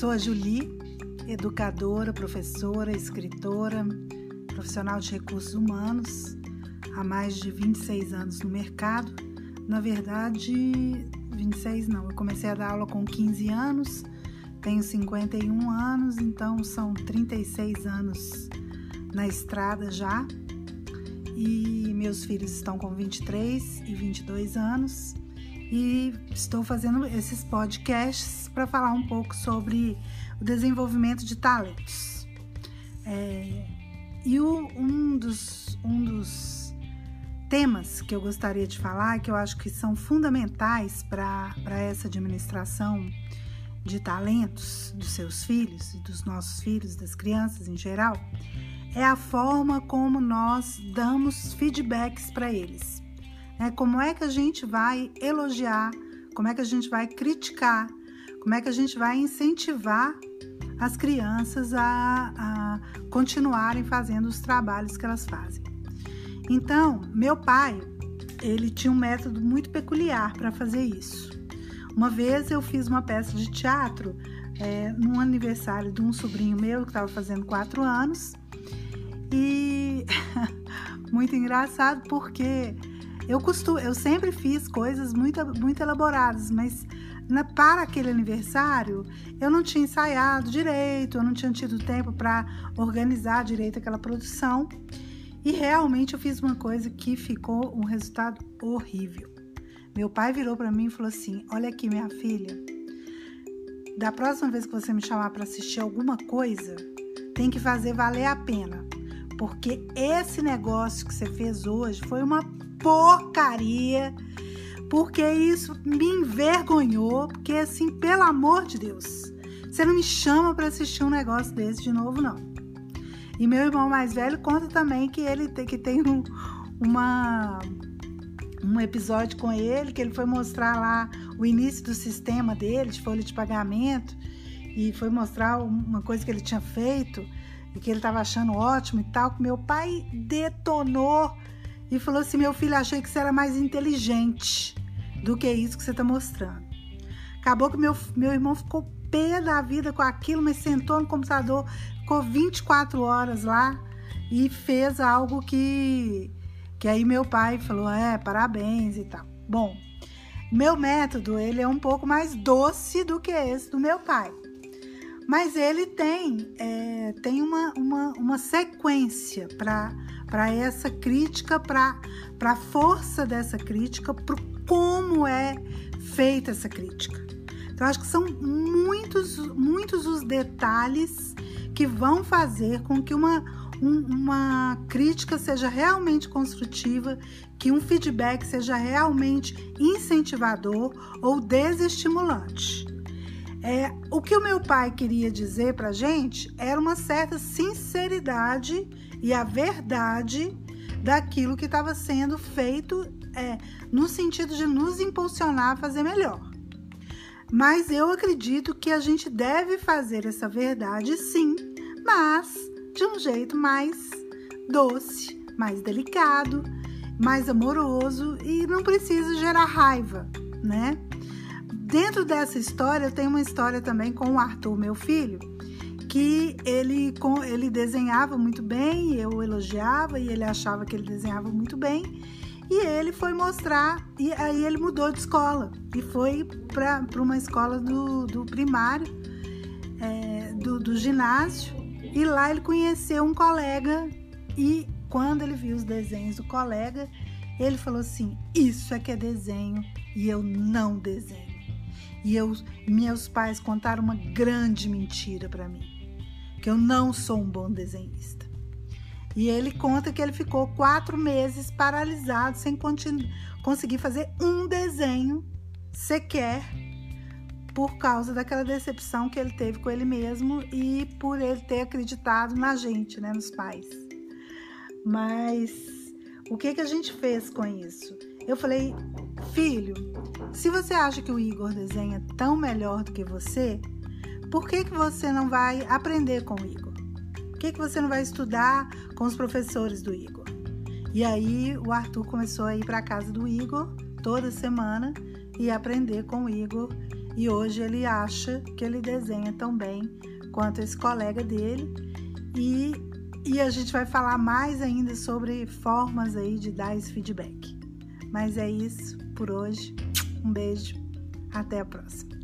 Sou a Julie, educadora, professora, escritora, profissional de recursos humanos, há mais de 26 anos no mercado. Na verdade, 26 não, eu comecei a dar aula com 15 anos, tenho 51 anos, então são 36 anos na estrada já. E meus filhos estão com 23 e 22 anos e estou fazendo esses podcasts para falar um pouco sobre o desenvolvimento de talentos. É, e o, um, dos, um dos temas que eu gostaria de falar, que eu acho que são fundamentais para essa administração de talentos dos seus filhos e dos nossos filhos, das crianças em geral, é a forma como nós damos feedbacks para eles. Né? Como é que a gente vai elogiar, como é que a gente vai criticar, como é que a gente vai incentivar as crianças a, a continuarem fazendo os trabalhos que elas fazem. Então, meu pai, ele tinha um método muito peculiar para fazer isso. Uma vez eu fiz uma peça de teatro é, num aniversário de um sobrinho meu que estava fazendo quatro anos e muito engraçado porque eu costumo, eu sempre fiz coisas muito, muito elaboradas, mas na, para aquele aniversário eu não tinha ensaiado direito, eu não tinha tido tempo para organizar direito aquela produção. E realmente eu fiz uma coisa que ficou um resultado horrível. Meu pai virou para mim e falou assim: Olha aqui, minha filha, da próxima vez que você me chamar para assistir alguma coisa, tem que fazer valer a pena, porque esse negócio que você fez hoje foi uma porcaria, porque isso me envergonhou, porque assim, pelo amor de Deus, você não me chama para assistir um negócio desse de novo, não. E meu irmão mais velho conta também que ele tem, que tem um, uma, um episódio com ele, que ele foi mostrar lá o início do sistema dele, de folha de pagamento, e foi mostrar uma coisa que ele tinha feito e que ele estava achando ótimo e tal, que meu pai detonou e falou assim: Meu filho, achei que você era mais inteligente do que isso que você está mostrando. Acabou que meu, meu irmão ficou pé da vida com aquilo, mas sentou no computador, ficou 24 horas lá e fez algo que, que aí meu pai falou: É, parabéns e tal. Bom, meu método ele é um pouco mais doce do que esse do meu pai. Mas ele tem, é, tem uma, uma, uma sequência para essa crítica, para a força dessa crítica, para como é feita essa crítica. Então, acho que são muitos, muitos os detalhes que vão fazer com que uma, um, uma crítica seja realmente construtiva, que um feedback seja realmente incentivador ou desestimulante. É, o que o meu pai queria dizer para gente era uma certa sinceridade e a verdade daquilo que estava sendo feito é, no sentido de nos impulsionar a fazer melhor. Mas eu acredito que a gente deve fazer essa verdade sim, mas de um jeito mais doce, mais delicado, mais amoroso e não precisa gerar raiva, né? Dentro dessa história, eu tenho uma história também com o Arthur, meu filho, que ele, ele desenhava muito bem, eu elogiava e ele achava que ele desenhava muito bem. E ele foi mostrar, e aí ele mudou de escola e foi para uma escola do, do primário, é, do, do ginásio, e lá ele conheceu um colega. E quando ele viu os desenhos do colega, ele falou assim: Isso é que é desenho e eu não desenho. E eu, meus pais contaram uma grande mentira para mim que eu não sou um bom desenhista. E ele conta que ele ficou quatro meses paralisado sem conseguir fazer um desenho sequer por causa daquela decepção que ele teve com ele mesmo e por ele ter acreditado na gente, né, nos pais. Mas o que que a gente fez com isso? Eu falei, Filho, se você acha que o Igor desenha tão melhor do que você, por que, que você não vai aprender com o Igor? Por que, que você não vai estudar com os professores do Igor? E aí o Arthur começou a ir para a casa do Igor toda semana e aprender com o Igor. E hoje ele acha que ele desenha tão bem quanto esse colega dele. E, e a gente vai falar mais ainda sobre formas aí de dar esse feedback. Mas é isso por hoje. Um beijo, até a próxima.